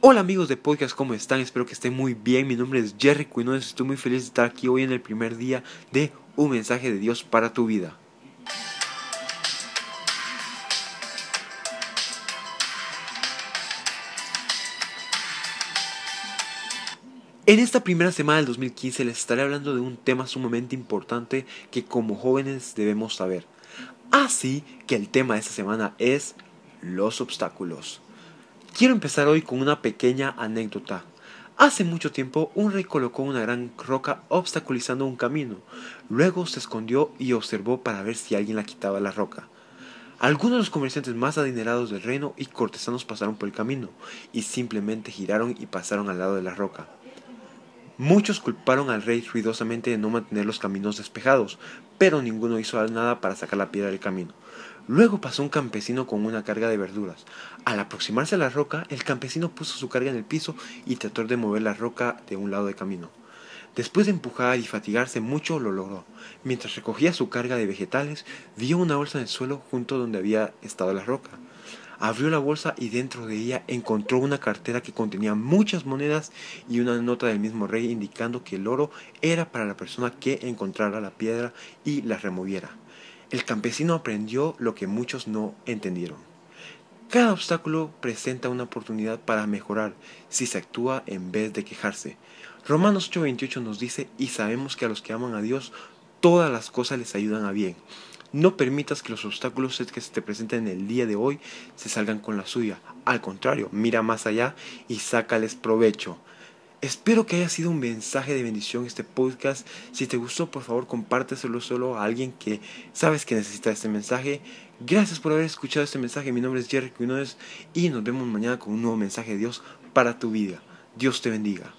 Hola amigos de podcast, ¿cómo están? Espero que estén muy bien. Mi nombre es Jerry Quinones. Estoy muy feliz de estar aquí hoy en el primer día de Un mensaje de Dios para tu vida. En esta primera semana del 2015 les estaré hablando de un tema sumamente importante que como jóvenes debemos saber. Así que el tema de esta semana es los obstáculos. Quiero empezar hoy con una pequeña anécdota. Hace mucho tiempo un rey colocó una gran roca obstaculizando un camino. Luego se escondió y observó para ver si alguien la quitaba la roca. Algunos de los comerciantes más adinerados del reino y cortesanos pasaron por el camino y simplemente giraron y pasaron al lado de la roca. Muchos culparon al rey ruidosamente de no mantener los caminos despejados, pero ninguno hizo nada para sacar la piedra del camino. Luego pasó un campesino con una carga de verduras. Al aproximarse a la roca, el campesino puso su carga en el piso y trató de mover la roca de un lado del camino. Después de empujar y fatigarse mucho, lo logró. Mientras recogía su carga de vegetales, vio una bolsa en el suelo junto donde había estado la roca. Abrió la bolsa y dentro de ella encontró una cartera que contenía muchas monedas y una nota del mismo rey indicando que el oro era para la persona que encontrara la piedra y la removiera. El campesino aprendió lo que muchos no entendieron. Cada obstáculo presenta una oportunidad para mejorar si se actúa en vez de quejarse. Romanos 8:28 nos dice, y sabemos que a los que aman a Dios, todas las cosas les ayudan a bien. No permitas que los obstáculos que se te presenten en el día de hoy se salgan con la suya. Al contrario, mira más allá y sácales provecho. Espero que haya sido un mensaje de bendición este podcast. Si te gustó, por favor, compárteselo solo a alguien que sabes que necesita este mensaje. Gracias por haber escuchado este mensaje. Mi nombre es Jerry Quinones y nos vemos mañana con un nuevo mensaje de Dios para tu vida. Dios te bendiga.